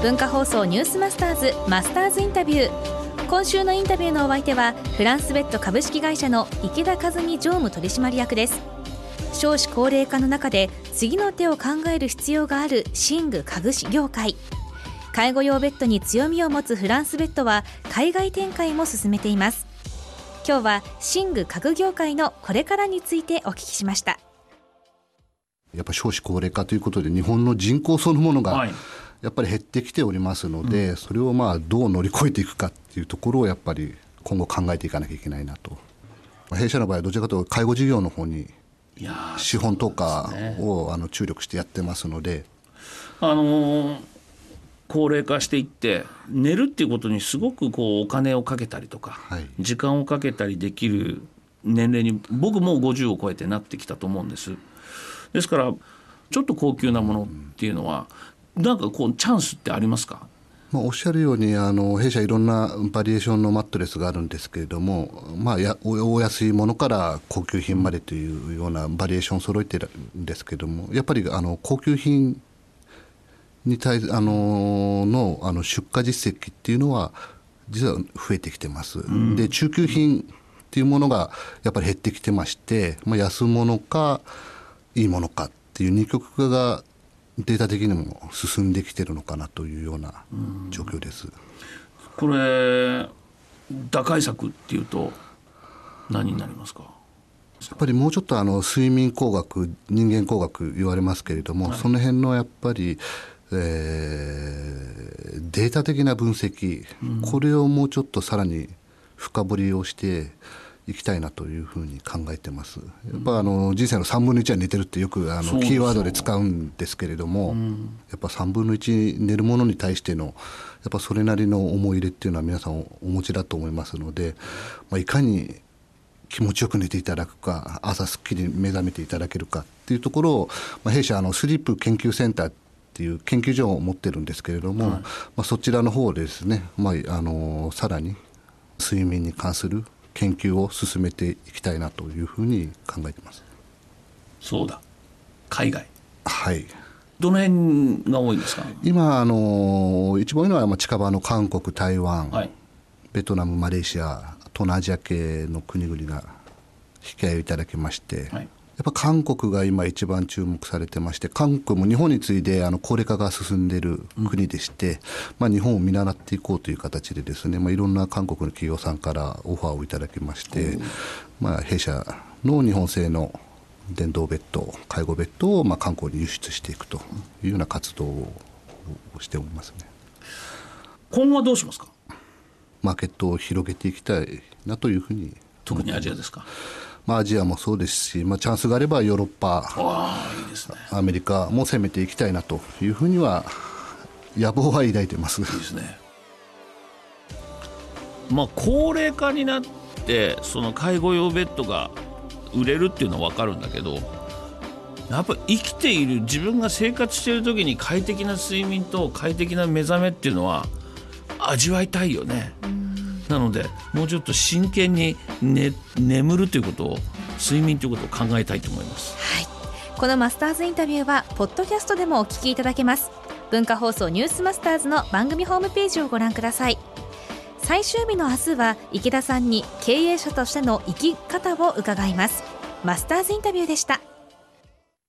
文化放送ニュースマスターズマスターズインタビュー。今週のインタビューのお相手はフランスベッド株式会社の池田和美常務取締役です。少子高齢化の中で次の手を考える必要がある寝具家具業界。介護用ベッドに強みを持つフランスベッドは海外展開も進めています。今日は寝具家具業界のこれからについてお聞きしました。やっぱ少子高齢化ということで日本の人口そのものがやっぱり減ってきておりますので、それをまあどう乗り越えていくかっていうところをやっぱり今後考えていかなきゃいけないなと。弊社の場合はどちらかというと介護事業の方に資本投下をあの注力してやってますので。あのー高齢化していって寝るっていうことにすごくこうお金をかけたりとか、はい、時間をかけたりできる年齢に僕もう50を超えてなってきたと思うんです。ですからちょっと高級なものっていうのは、うん、なんかこうチャンスってありますか？まあ、おっしゃるようにあの弊社いろんなバリエーションのマットレスがあるんですけれども、まあ、やお安いものから高級品までというようなバリエーションを揃えてるんですけれどもやっぱりあの高級品に対あののあの出荷実績っていうのは実は増えてきてます。うん、で中級品っていうものがやっぱり減ってきてまして、まあ、安物かいいものかっていう二極化がデータ的にも進んできてるのかなというような状況です。うん、これ打開策っていうと何になりますか？やっぱりもうちょっとあの睡眠工学人間工学言われますけれども、はい、その辺のやっぱりえー、データ的な分析、うん、これをもうちょっとさらに深掘りをしていきたいなというふうに考えてます。やっぱあの人生の3分の1は寝てるってよくあのキーワードで使うんですけれども、うん、やっぱ3分の1寝るものに対してのやっぱそれなりの思い入れっていうのは皆さんお持ちだと思いますので、まあ、いかに気持ちよく寝ていただくか朝すっきり目覚めていただけるかっていうところを、まあ、弊社あのスリープ研究センターっていう研究所を持ってるんですけれども、はい、まあ、そちらの方でですね、まあ、あのさらに睡眠に関する研究を進めていきたいなというふうに考えてます。そうだ。海外。はい。どの辺が多いんですか？今あの一番多いのは近場の韓国台湾、はい、ベトナムマレーシア東南アジア系の国々が引き合いをいただきまして、はいやっぱ韓国が今一番注目されてまして韓国も日本に次いであの高齢化が進んでいる国でして、うん、まあ、日本を見習っていこうという形でですね、まあ、いろんな韓国の企業さんからオファーをいただきまして、うん、まあ、弊社の日本製の電動ベッド介護ベッドをまあ韓国に輸出していくというような活動をしておりますね。今後はどうしますか？マーケットを広げていきたいなというふうに特にアジアですか？まあ、アジアもそうですし、まあ、チャンスがあればヨーロッパいいね、アメリカも攻めていきたいなというふうには野望は抱いてます。いいですね、まあ、高齢化になってその介護用ベッドが売れるっていうのは分かるんだけどやっぱ生きている自分が生活している時に快適な睡眠と快適な目覚めっていうのは味わいたいよね。なのでもうちょっと真剣に、ね、眠るということを睡眠ということを考えたいと思います、はい、このマスターズインタビューはポッドキャストでもお聞きいただけます。文化放送ニュースマスターズの番組ホームページをご覧ください。最終日の明日は池田さんに経営者としての生き方を伺います。マスターズインタビューでした。